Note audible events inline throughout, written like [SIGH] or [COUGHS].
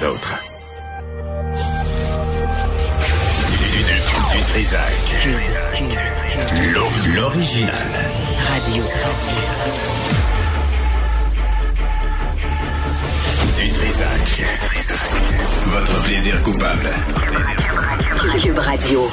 les autres. Du, du, Trisac. L'original. Radio. Du Trisac. Votre plaisir coupable. Cube Radio.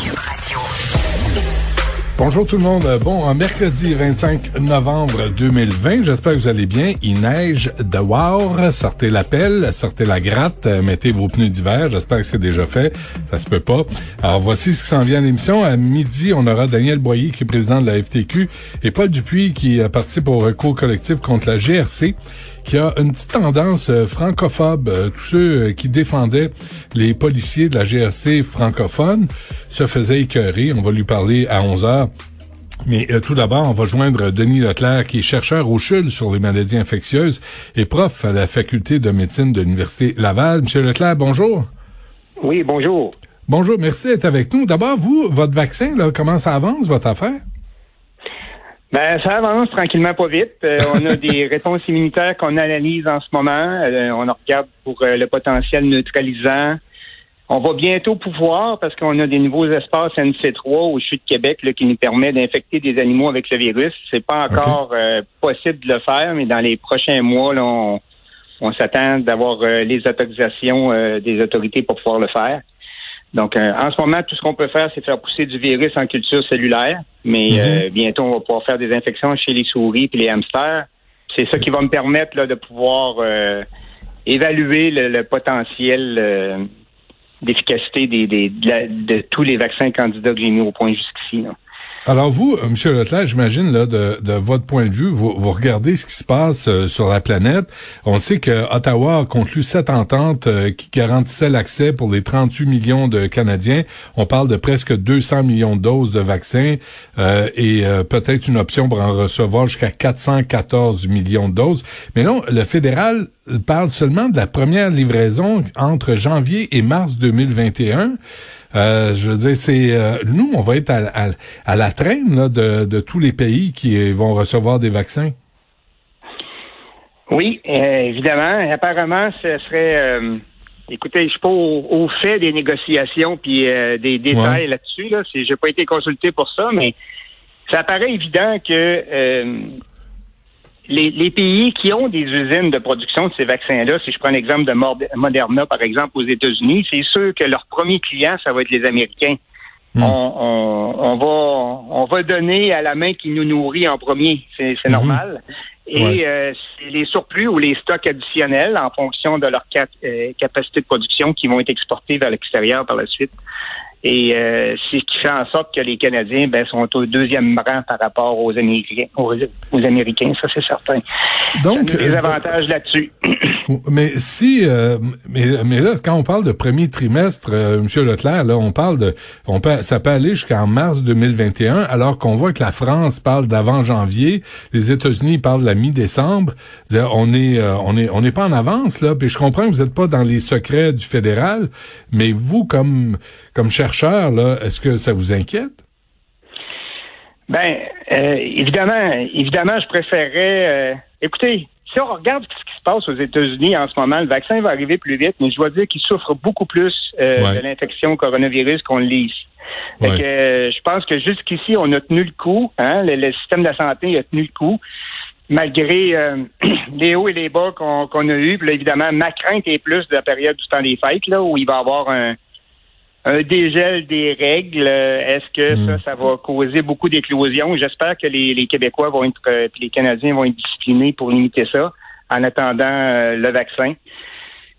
Bonjour tout le monde. Bon, mercredi 25 novembre 2020, j'espère que vous allez bien. Il neige de wow. Sortez la pelle, sortez la gratte, mettez vos pneus d'hiver. J'espère que c'est déjà fait. Ça se peut pas. Alors voici ce qui s'en vient à l'émission. À midi, on aura Daniel Boyer qui est président de la FTQ et Paul Dupuis qui participe au recours collectif contre la GRC qui a une petite tendance euh, francophobe. Euh, tous ceux euh, qui défendaient les policiers de la GRC francophone se faisaient écœurer. On va lui parler à 11 heures. Mais tout d'abord, on va joindre Denis Leclerc, qui est chercheur au CHUL sur les maladies infectieuses et prof à la faculté de médecine de l'Université Laval. Monsieur Leclerc, bonjour. Oui, bonjour. Bonjour, merci d'être avec nous. D'abord, vous, votre vaccin, là, comment ça avance, votre affaire? Ben, ça avance tranquillement, pas vite. Euh, on a [LAUGHS] des réponses immunitaires qu'on analyse en ce moment. Euh, on regarde pour euh, le potentiel neutralisant. On va bientôt pouvoir, parce qu'on a des nouveaux espaces NC3 au Chute de Québec là, qui nous permet d'infecter des animaux avec le virus. C'est pas encore possible de le faire, mais dans les prochains mois, là, on, on s'attend d'avoir les autorisations des autorités pour pouvoir le faire. Donc, euh, en ce moment, tout ce qu'on peut faire, c'est faire pousser du virus en culture cellulaire. Mais mhm. euh, bientôt, on va pouvoir faire des infections chez les souris et les hamsters. C'est ça qui va me permettre là, de pouvoir euh, évaluer le, potentiel d'efficacité des, de, tous les vaccins candidats que j'ai mis au point jusqu'ici. Alors vous, euh, Monsieur Leclerc, j'imagine là de, votre point de vue, vous, vous regardez ce qui se passe euh, sur la planète. On sait que Ottawa a conclu cette entente euh, qui garantissait l'accès pour les 38 millions de Canadiens. On parle de presque 200 millions de doses de vaccins et peut-être une option pour en recevoir jusqu'à 414 millions de doses. Mais non, le fédéral parle seulement de la première livraison entre janvier et mars 2021. Euh, je veux dire, c'est euh, nous, on va être à, la traîne de, tous les pays qui vont recevoir des vaccins. Oui, euh, évidemment. Apparemment, ce serait. écoutez, je suis pas au, fait des négociations puis des détails là-dessus. Là. J'ai pas été consulté pour ça, mais ça paraît évident que les, pays qui ont des usines de production de ces vaccins-là, si je prends l'exemple de Moderna, par exemple, aux États-Unis, c'est sûr que leur premier client, ça va être les Américains. Hmm. On, va on va donner à la main qui nous nourrit en premier, c'est hmm. normal. Et euh, les surplus ou les stocks additionnels en fonction de leur euh, capacité de production qui vont être exportés vers l'extérieur par la suite. Et euh, c'est ce qui fait en sorte que les Canadiens ben, sont au deuxième rang par rapport aux Américains. Aux, Américains, ça c'est certain. Donc, des euh, avantages là-dessus. [COUGHS] Mais si, euh, mais, mais là, quand on parle de premier trimestre, euh, Monsieur Leclerc, là, on parle de, on peut, ça peut aller jusqu'en mars 2021, alors qu'on voit que la France parle d'avant janvier, les États-Unis parlent de la mi-décembre. On est, on est, on n'est pas en avance là. Puis je comprends que vous n'êtes pas dans les secrets du fédéral, mais vous, comme comme chercheur, là, est-ce que ça vous inquiète? Ben, euh, évidemment, évidemment, je préférerais. Euh, écoutez, si on regarde ce qui se passe aux États-Unis en ce moment, le vaccin va arriver plus vite, mais je dois dire qu'ils souffrent beaucoup plus euh, de l'infection coronavirus qu'on le lit ici. je pense que jusqu'ici, on a tenu le coup. Hein, le, système de la santé a tenu le coup malgré [CLEARS THROAT] les hauts et les bas qu'on a eus. Puis évidemment, ma crainte est plus de la période du temps des fêtes, là, où il va y avoir un, un dégel des règles. Est-ce que ça, hmm. ça va causer beaucoup d'éclosions? J'espère que les, Québécois vont être, euh, les Canadiens vont être disciplinés pour limiter ça en attendant euh, le vaccin.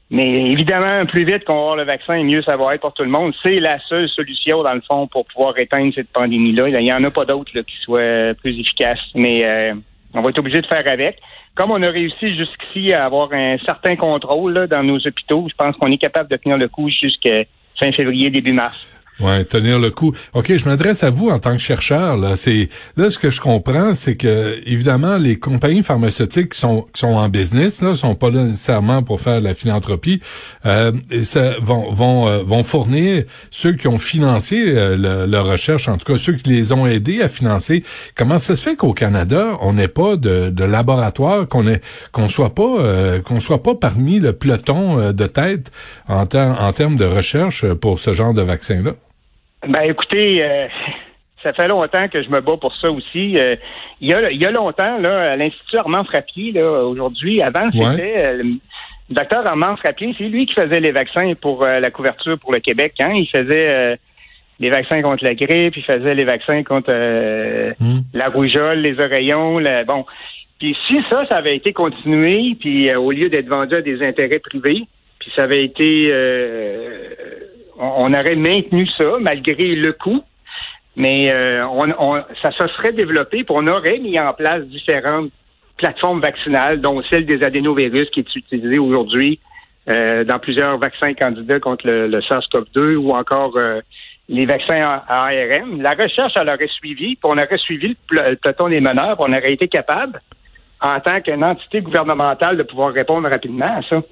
Mais évidemment, plus vite qu'on va avoir le vaccin, mieux ça va être pour tout le monde. C'est la seule solution, dans le fond, pour pouvoir éteindre cette pandémie-là. Il n'y en a pas d'autres qui soient plus efficaces. Mais euh, on va être obligé de faire avec. Comme on a réussi jusqu'ici à avoir un certain contrôle dans nos hôpitaux, je pense qu'on est capable de tenir le coup jusqu'à fin février, début mars. Ouais, tenir le coup. OK, je m'adresse à vous en tant que chercheur. Là, c'est là ce que je comprends, c'est que évidemment les compagnies pharmaceutiques qui sont qui sont en business là, sont pas là nécessairement pour faire la philanthropie, euh, ça, vont vont euh, vont fournir ceux qui ont financé euh, leur recherche, en tout cas ceux qui les ont aidés à financer. Comment ça se fait qu'au Canada on n'ait pas de, de laboratoire, qu'on ait qu'on soit pas euh, qu'on soit pas parmi le peloton de tête en, en termes de recherche pour ce genre de vaccin là? Ben écoutez, euh, [LAUGHS] ça fait longtemps que je me bats pour ça aussi. Euh, il, y a, il y a longtemps, là, à l'Institut Armand Frappier, là, aujourd'hui, avant, c'était euh, le docteur Armand Frappier, c'est lui qui faisait les vaccins pour la couverture pour le Québec. Hein? Il faisait les vaccins contre la grippe, il faisait les vaccins contre hmm. la rougeole, les oreillons, bon. Puis si ça, ça avait été continué, puis au lieu d'être vendu à des intérêts privés, puis ça avait été on, aurait maintenu ça malgré le coût, mais euh, on, ça se serait développé, on aurait mis en place différentes plateformes vaccinales, dont celle des adénovirus qui est utilisée aujourd'hui euh, dans plusieurs vaccins candidats contre le, SARS-CoV-2 ou encore euh, les vaccins à, ARM. La recherche, elle aurait suivi, puis on aurait suivi le, le peloton des meneurs, on aurait été capable, en tant qu'une entité gouvernementale, de pouvoir répondre rapidement à ça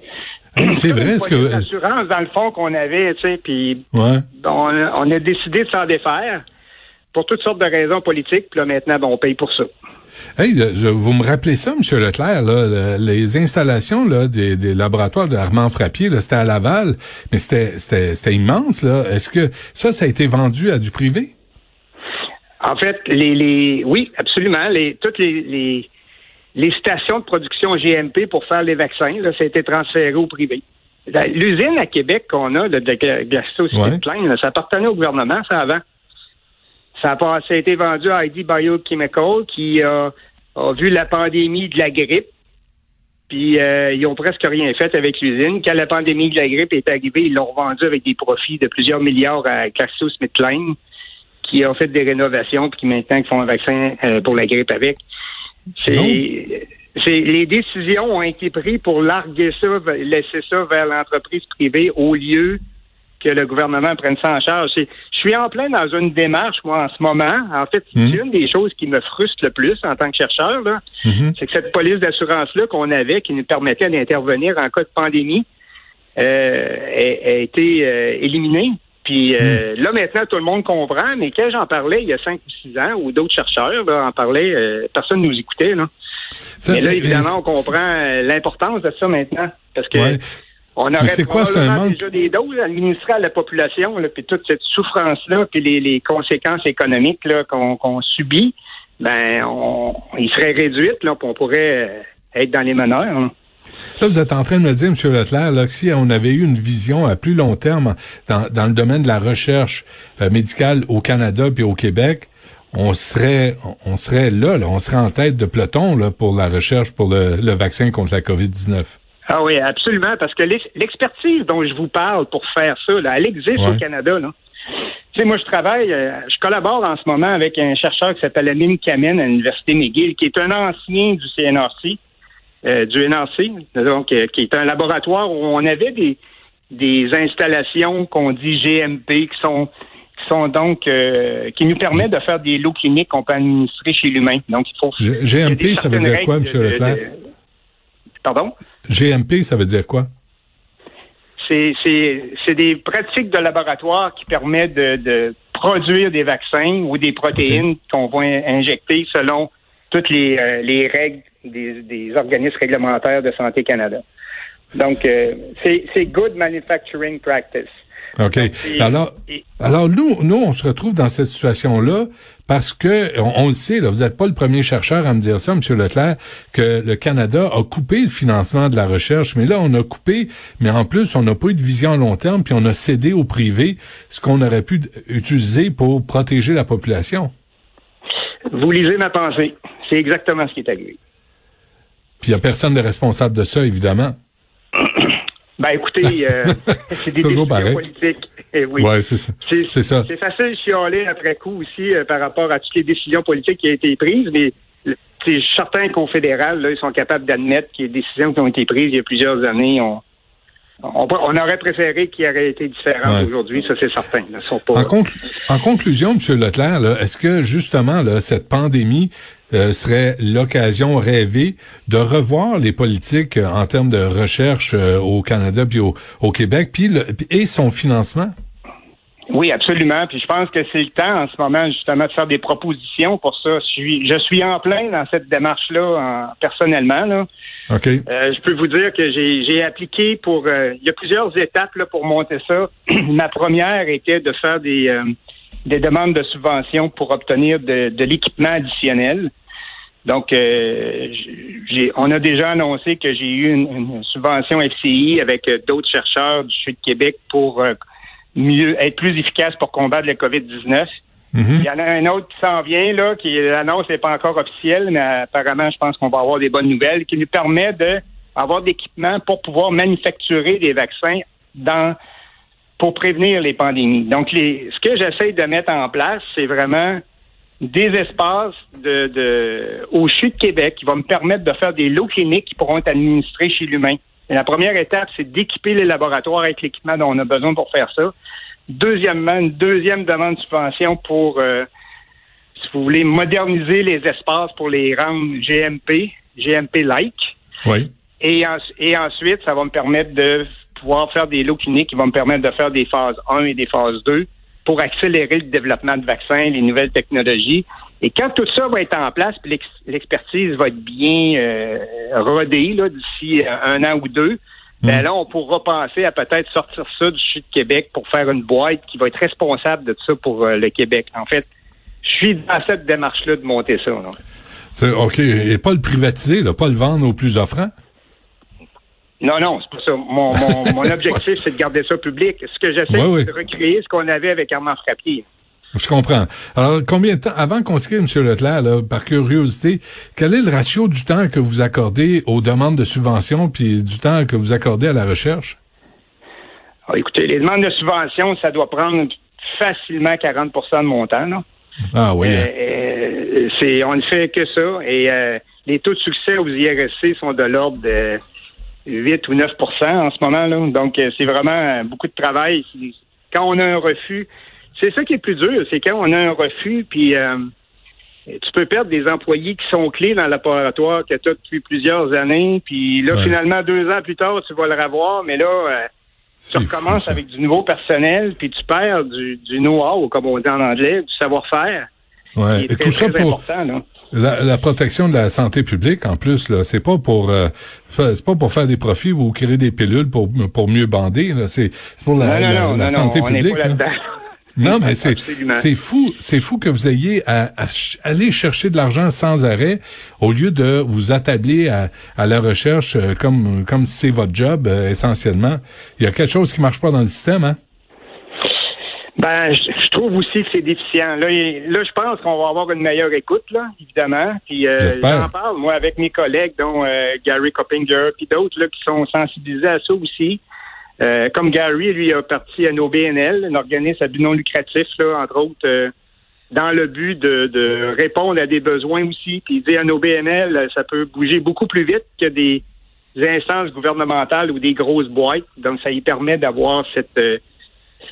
c'est vrai, ce que. L'assurance, dans le fond, qu'on avait, tu sais, puis on, a décidé de s'en défaire pour toutes sortes de raisons politiques, puis là, maintenant, ben, on paye pour ça. Hey, vous me rappelez ça, M. Leclerc, là, les installations là, des, laboratoires de Armand Frappier, c'était à Laval, mais c'était immense. là. Est-ce que ça, ça a été vendu à du privé? En fait, les, les oui, absolument. Les, toutes les, les stations de production GMP pour faire les vaccins, là, ça a été transféré au privé. L'usine à Québec qu'on a de, de ça appartenait au gouvernement, ça avant. Ça a, ça a été vendu à ID Biochemical qui a, vu la pandémie de la grippe. Puis euh, ils ont presque rien fait avec l'usine. Quand la pandémie de la grippe est arrivée, ils l'ont revendu avec des profits de plusieurs milliards à GlaxoSmithKline, qui a fait des rénovations puis qui maintenant font un vaccin euh, pour la grippe avec. C'est, les décisions ont été prises pour larguer ça, laisser ça vers l'entreprise privée au lieu que le gouvernement prenne ça en charge. je suis en plein dans une démarche, moi, en ce moment. En fait, c'est mhm. une des choses qui me frustre le plus en tant que chercheur, là, mhm. c'est que cette police d'assurance-là qu'on avait, qui nous permettait d'intervenir en cas de pandémie, euh, a, été euh, éliminée. Puis euh, hmm. là, maintenant, tout le monde comprend, mais quand j'en parlais il y a cinq ou six ans, ou d'autres chercheurs en parlaient, euh, personne ne nous écoutait. Là. mais là, évidemment, on comprend euh, l'importance de ça maintenant. Parce que on aurait quoi, déjà des doses administrées à la population, là, puis toute cette souffrance-là, puis les, conséquences économiques qu'on subit, ben on, il serait réduite, là, puis on pourrait être dans les meneurs. Hein. Là, vous êtes en train de me dire, M. Leclerc, là, que si on avait eu une vision à plus long terme dans, dans le domaine de la recherche euh, médicale au Canada puis au Québec, on serait on serait là, là, on serait en tête de peloton là, pour la recherche pour le, le vaccin contre la COVID-19. Ah oui, absolument, parce que l'expertise dont je vous parle pour faire ça, là, elle existe au Canada. Là. Tu sais, moi, je travaille, euh, je collabore en ce moment avec un chercheur qui s'appelle Amin Kamen à l'Université McGill, qui est un ancien du CNRC, euh, du NRC, donc euh, qui est un laboratoire où on avait des, des installations qu'on dit GMP qui sont qui sont donc euh, qui nous permettent de faire des lots cliniques qu'on peut administrer chez l'humain. Donc il faut GMP, ça veut dire quoi, M. Leclerc? Pardon? GMP, ça veut dire quoi? C'est des pratiques de laboratoire qui permettent de, de produire des vaccins ou des protéines qu'on va injecter selon toutes les, les règles des, organismes réglementaires de Santé Canada. Donc, euh, c'est good manufacturing practice. OK. alors, alors nous, nous, on se retrouve dans cette situation-là parce que on, le sait, là, vous n'êtes pas le premier chercheur à me dire ça, M. Leclerc, que le Canada a coupé le financement de la recherche. Mais là, on a coupé, mais en plus, on n'a pas eu de vision à long terme, puis on a cédé au privé ce qu'on aurait pu utiliser pour protéger la population. Vous lisez ma pensée. C'est exactement ce qui est arrivé. Puis il n'y a personne de responsable de ça, évidemment. [COUGHS] Ben écoutez, euh, [LAUGHS] c'est des décisions politiques. Eh oui, ouais, c'est ça. C'est ça. C'est facile de chialer après coup aussi euh, par rapport à toutes les décisions politiques qui ont été prises, mais c'est certain qu'au fédéral, là, ils sont capables d'admettre qu'il y a des décisions qui ont été prises il y a plusieurs années on, aurait préféré qu'il aurait été différent aujourd'hui, ça c'est certain. en, conclusion, M. Leclerc, est-ce que justement là, cette pandémie euh, serait l'occasion rêvée de revoir les politiques euh, en termes de recherche euh, au Canada puis au, Québec, puis et son financement? Oui, absolument. Puis je pense que c'est le temps en ce moment justement de faire des propositions pour ça. Je suis, je suis en plein dans cette démarche-là personnellement. Là. OK. Je peux vous dire que j'ai appliqué pour. Il y a plusieurs étapes là, pour monter ça. [CLEARS THROAT] Ma première était de faire des, des demandes de subventions pour obtenir de, de l'équipement additionnel. Donc, on a déjà annoncé que j'ai eu une, une, subvention FCI avec d'autres chercheurs du Sud de Québec pour mieux être plus efficace pour combattre le COVID-19. Mhm. Il y en a un autre qui s'en vient, là, qui l'annonce n'est pas encore officielle, mais apparemment, je pense qu'on va avoir des bonnes nouvelles, qui nous permet d'avoir d'équipements pour pouvoir manufacturer des vaccins dans pour prévenir les pandémies. Donc, les, ce que j'essaie de mettre en place, c'est vraiment des espaces de, de au CHU de Québec qui vont me permettre de faire des lots cliniques qui pourront être administrés chez l'humain. la première étape, c'est d'équiper les laboratoires avec l'équipement dont on a besoin pour faire ça. Deuxièmement, une deuxième demande de subvention pour, euh, si vous voulez, moderniser les espaces pour les rendre GMP, GMP-like. Oui. Et, et ensuite, ça va me permettre de pouvoir faire des lots cliniques qui vont me permettre de faire des phases 1 et des phases 2 pour accélérer le développement de vaccins, les nouvelles technologies. Et quand tout ça va être en place, puis l'expertise va être bien euh, rodée d'ici un an ou deux, ben là, on pourra penser à peut-être sortir ça du Chute de Québec pour faire une boîte qui va être responsable de ça pour euh, le Québec. En fait, je suis dans cette démarche-là de monter ça. OK. Et pas le privatiser, là, pas le vendre aux plus offrants? Non, non, c'est pas ça. Mon, [LAUGHS] mon, objectif, c'est de garder ça public. Ce que j'essaie, c'est de recréer ce qu'on avait avec Armand Frappier. Je comprends. Alors, combien de temps, avant qu'on se quitte, M. Leclerc, là, par curiosité, quel est le ratio du temps que vous accordez aux demandes de subvention puis du temps que vous accordez à la recherche? Ah, écoutez, les demandes de subvention, ça doit prendre facilement 40% de mon temps. Là. Ah oui. Euh, euh, c'est, on ne fait que ça. Et euh, les taux de succès aux IRSC sont de l'ordre de 8 ou 9% en ce moment. Là. Donc, c'est vraiment beaucoup de travail. Quand on a un refus, c'est ça qui est plus dur, c'est quand on a un refus, puis euh, tu peux perdre des employés qui sont clés dans le laboratoire que tu as depuis plusieurs années, puis là, finalement, deux ans plus tard, tu vas le revoir, mais là, euh, tu recommences avec du nouveau personnel, puis tu perds du, du know-how, comme on dit en anglais, du savoir-faire. Ouais. Et tout ça pour la, protection de la santé publique, en plus, là, c'est pas pour euh, c'est pas pour faire des profits ou créer des pilules pour pour mieux bander. C'est pour la, la, santé publique. Non, mais c'est c'est fou, c'est fou que vous ayez à, aller chercher de l'argent sans arrêt au lieu de vous attabler à, à la recherche euh, comme comme c'est votre job euh, essentiellement. Il y a quelque chose qui marche pas dans le système, hein? Ben, je, trouve aussi que c'est déficient. Là, là je pense qu'on va avoir une meilleure écoute, là, évidemment. Puis euh, j'en parle, moi, avec mes collègues, dont Gary Coppinger, puis d'autres là qui sont sensibilisés à ça aussi. Euh, comme Gary, lui, a parti à nos BNL, un organisme à but non lucratif, là, entre autres, euh, dans le but de, répondre à des besoins aussi. Puis il dit à nos BNL, ça peut bouger beaucoup plus vite que des instances gouvernementales ou des grosses boîtes. Donc, ça y permet d'avoir cette,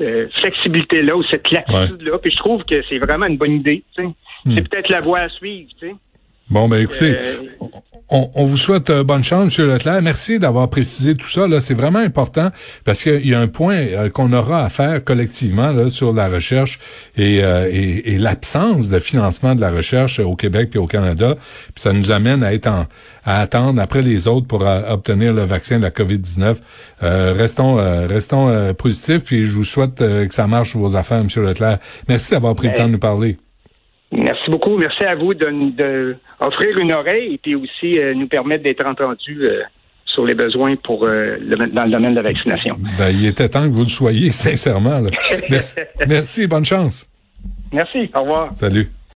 euh, flexibilité-là ou cette latitude-là. Puis je trouve que c'est vraiment une bonne idée. Hmm. C'est peut-être la voie à suivre. Bon, ben écoutez, on, vous souhaite euh, bonne chance, M. Leclerc. Merci d'avoir précisé tout ça. Là, c'est vraiment important parce qu'il y a un point euh, qu'on aura à faire collectivement là, sur la recherche euh, et, et, l'absence de financement de la recherche au Québec et au Canada. Puis ça nous amène à être à attendre après les autres pour obtenir le vaccin de la COVID-19. restons restons positifs. Puis je vous souhaite que ça marche vos affaires, M. Leclerc. Merci d'avoir pris le temps de nous parler. Merci beaucoup. Merci à vous de, offrir une oreille et puis aussi euh, nous permettre d'être entendus euh, sur les besoins pour euh, dans le domaine de la vaccination. Ben, il était temps que vous le soyez, [LAUGHS] sincèrement. Merci, [LAUGHS] merci, bonne chance. Merci. Au revoir. Salut.